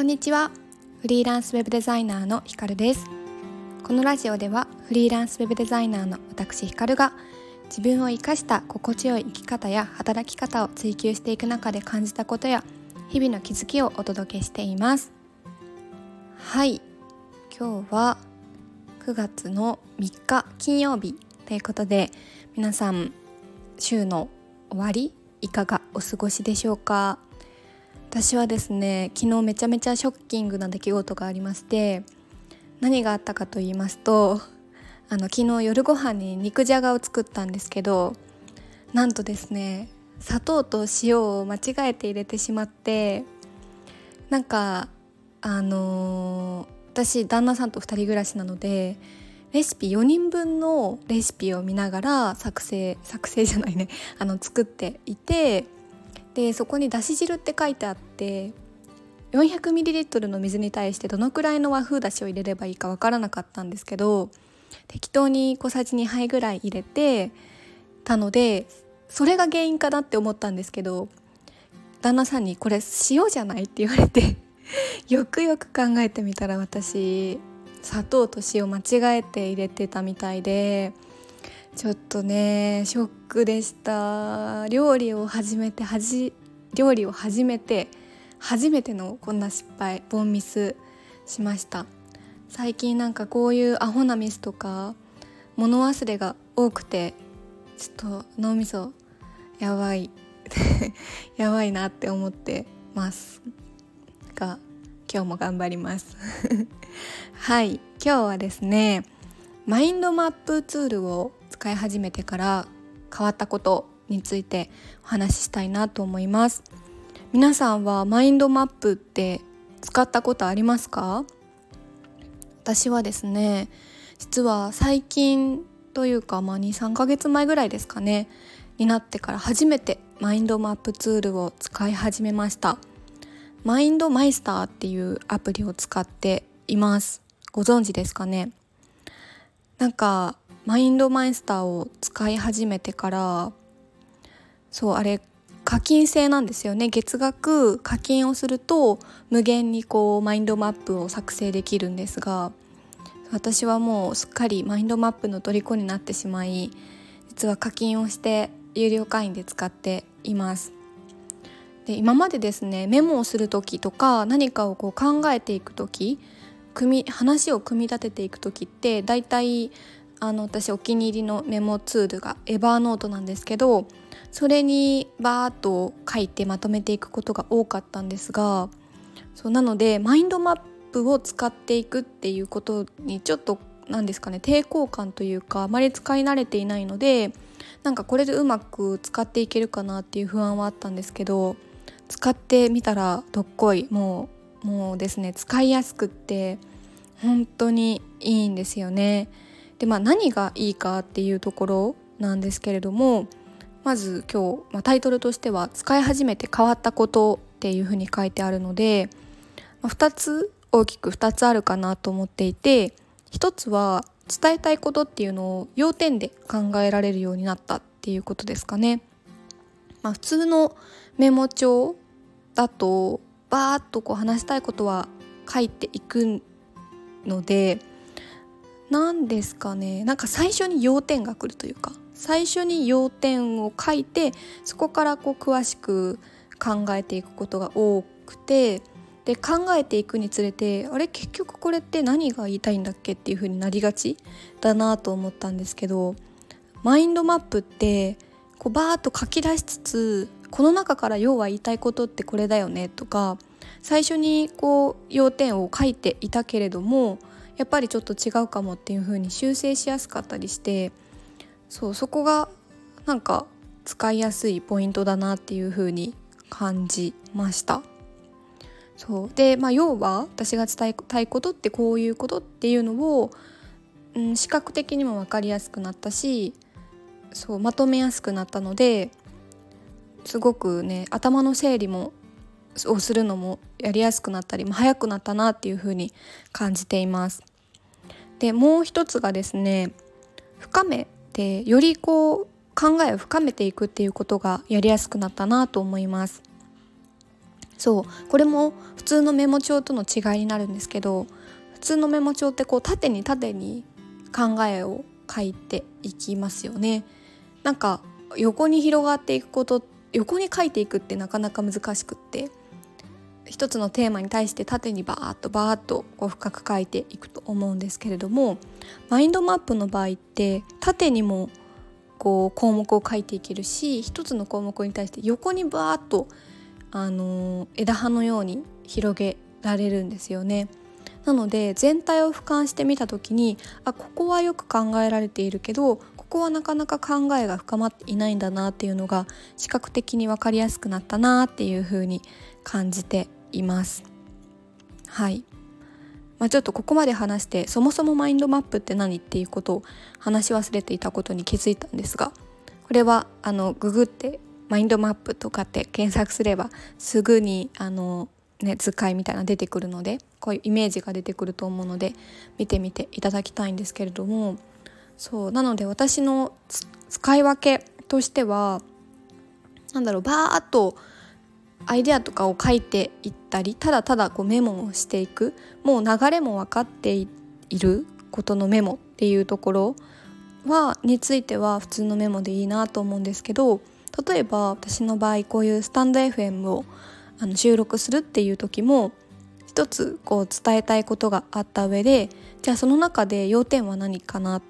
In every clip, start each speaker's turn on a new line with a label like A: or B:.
A: こんにちは。フリーランスウェブデザイナーのひかるです。このラジオではフリーランスウェブデザイナーの私ひかるが自分を生かした心地よい生き方や働き方を追求していく中で感じたことや日々の気づきをお届けしています。はい。今日は9月の3日金曜日ということで皆さん週の終わりいかがお過ごしでしょうか？私はですね昨日めちゃめちゃショッキングな出来事がありまして何があったかと言いますとあの昨日夜ご飯に肉じゃがを作ったんですけどなんとですね砂糖と塩を間違えて入れてしまってなんかあのー、私旦那さんと2人暮らしなのでレシピ4人分のレシピを見ながら作成作成じゃないねあの作っていてでそこにだし汁って書いてあって 400ml の水に対してどのくらいの和風だしを入れればいいかわからなかったんですけど適当に小さじ2杯ぐらい入れてたのでそれが原因かなって思ったんですけど旦那さんに「これ塩じゃない?」って言われて よくよく考えてみたら私砂糖と塩間違えて入れてたみたいでちょっとねショックでした。料理を始めてはじ料理を始めて初めてのこんな失敗ボンミスしました。最近なんかこういうアホなミスとか物忘れが多くてちょっと脳みそやばい やばいなって思ってますが今日も頑張ります。はい今日はですねマインドマップツールを使い始めてから変わったことについてお話ししたいなと思います。皆さんはマインドマップって使ったことありますか？私はですね実は最近というか、まあ、23ヶ月前ぐらいですかねになってから初めてマインドマップツールを使い始めました。マインドマイスターっていうアプリを使っています。ご存知ですかね？なんかマインドマイスターを使い始めてからそうあれ課金制なんですよね。月額課金をすると無限にこうマインドマップを作成できるんですが私はもうすっかりマインドマップの虜になってしまい実は課金をして有料会員で使っています。で今までですねメモをする時とか何かをこう考えていく時組話を組み立てていく時ってだいたいあの私お気に入りのメモツールがエバーノートなんですけどそれにバーッと書いてまとめていくことが多かったんですがそうなのでマインドマップを使っていくっていうことにちょっと何ですかね抵抗感というかあまり使い慣れていないのでなんかこれでうまく使っていけるかなっていう不安はあったんですけど使ってみたらどっこいもうもうですね使いやすくって本当にいいんですよね。でまあ何がいいかっていうところなんですけれどもまず今日、まあ、タイトルとしては「使い始めて変わったこと」っていうふうに書いてあるので、まあ、2つ大きく2つあるかなと思っていて1つは伝えたいことっていうのを要点で考えられるようになったっていうことですかね。まあ、普通のメモ帳だとバーッとこう話したいことは書いていくので何ですかね。なんか最初に要点が来るというか最初に要点を書いてそこからこう詳しく考えていくことが多くてで考えていくにつれてあれ結局これって何が言いたいんだっけっていう風になりがちだなと思ったんですけどマインドマップってこうバーッと書き出しつつこの中から要は言いたいことってこれだよねとか最初にこう要点を書いていたけれどもやっぱりちょっと違うかもっていう風に修正しやすかったりしてそうそこがなんか使いやすいポイントだなっていう風に感じました。そうで、まあ、要は私が伝えたいことってこういうことっていうのを、うん、視覚的にも分かりやすくなったしそうまとめやすくなったのですごくね頭の整理もをするのもやりやすくなったり、まあ、早くなったなっていうふうに感じています。でもう一つがですね深めてよりこう考えを深めていくっていうことがやりやすくなったなと思います。そうこれも普通のメモ帳との違いになるんですけど普通のメモ帳ってこう縦に縦に考えを書いていきますよねなんか横に広がっていくこと横に書いていくってなかなか難しくって一つのテーマに対して縦にバーッとバーッとこう深く書いていくと思うんですけれどもマインドマップの場合って縦にもこう項目を書いていけるし一つの項目に対して横にバーッとあの枝葉のように広げられるんですよね。なので全体を俯瞰してみた時にあここはよく考えられているけどここはなかなか考えが深まっていないんだなっていうのが視覚的に分かりやすくなったなっていう風に感じています。はいまあ、ちょっとここまで話してそもそもマインドマップって何っていうことを話し忘れていたことに気づいたんですがこれはあのググってマインドマップとかって検索すればすぐにあの、ね、図解みたいな出てくるのでこういうイメージが出てくると思うので見てみていただきたいんですけれどもそうなので私の使い分けとしてはなんだろうバーッとアイデアとかを書いていったりただただこうメモをしていくもう流れも分かっていることのメモっていうところはについては普通のメモでいいなと思うんですけど例えば私の場合こういうスタンド FM をあの収録するっていう時も一つこう伝えたいことがあった上でじゃあその中で要点は何かな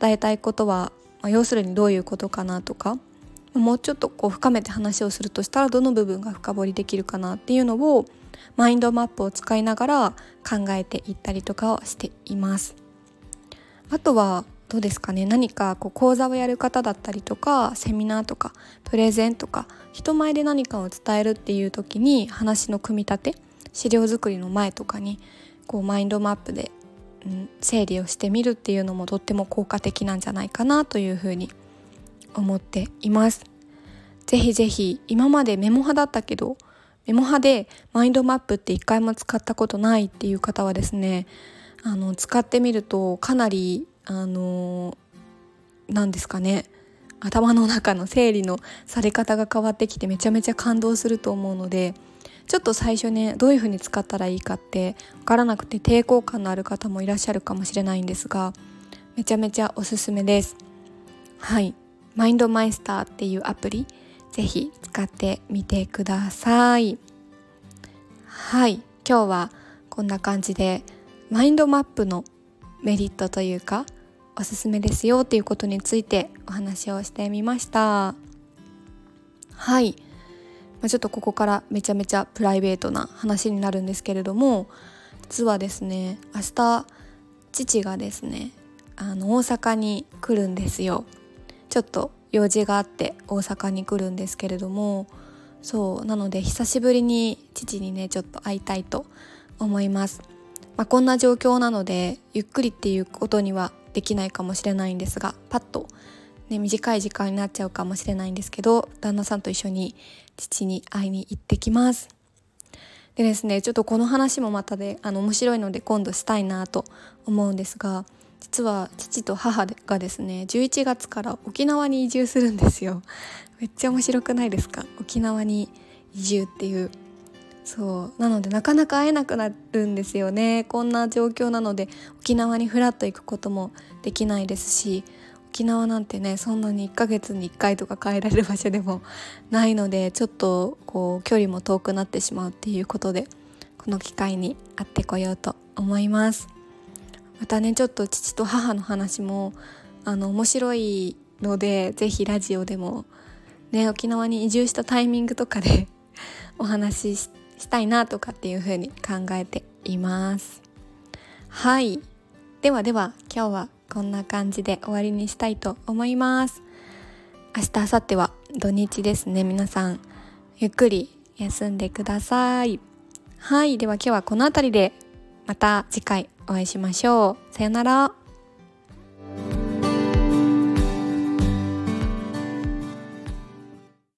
A: 伝えたいことは、まあ、要するにどういうことかなとかもうちょっとこう深めて話をするとしたらどの部分が深掘りできるかなっていうのをマインドマップを使いながら考えていったりとかをしています。あとはどうですかね何かこう講座をやる方だったりとかセミナーとかプレゼンとか人前で何かを伝えるっていう時に話の組み立て資料作りの前とかにこうマインドマップで、うん、整理をしてみるっていうのもとっても効果的なんじゃないかなというふうに思います思っています。ぜひぜひ今までメモ派だったけどメモ派でマインドマップって一回も使ったことないっていう方はですねあの使ってみるとかなりあの何ですかね頭の中の整理のされ方が変わってきてめちゃめちゃ感動すると思うのでちょっと最初ねどういう風に使ったらいいかって分からなくて抵抗感のある方もいらっしゃるかもしれないんですがめちゃめちゃおすすめですはいマインドマイスターっていうアプリぜひ使ってみてください。はい今日はこんな感じでマインドマップのメリットというかおすすめですよっていうことについてお話をしてみました。はい、まあ、ちょっとここからめちゃめちゃプライベートな話になるんですけれども実はですね明日父がですねあの大阪に来るんですよ。ちょっと用事があって大阪に来るんですけれどもそうなので久しぶりに父にねちょっと会いたいと思います、まあ、こんな状況なのでゆっくりっていうことにはできないかもしれないんですがパッと、ね、短い時間になっちゃうかもしれないんですけど旦那さんと一緒に父に会いに行ってきます。でですねちょっとこの話もまたであの面白いので今度したいなと思うんですが実は父と母がですね11月から沖縄に移住するんですよ。めっちゃ面白くないですか？沖縄に移住っていう。そう。なのでなかなか会えなくなるんですよね。こんな状況なので沖縄にフラッと行くこともできないですし沖縄なんてねそんなに1ヶ月に1回とか帰られる場所でもないのでちょっとこう距離も遠くなってしまうっていうことでこの機会に会ってこようと思います。またねちょっと父と母の話もあの面白いので是非ラジオでもね沖縄に移住したタイミングとかで お話ししたいなとかっていう風に考えています。はい。ではでは今日はこんな感じで終わりにしたいと思います。明日明後日は土日ですね。皆さんゆっくり休んでください。はい。では今日はこの辺りでまた次回。お会いしましょう。さよなら。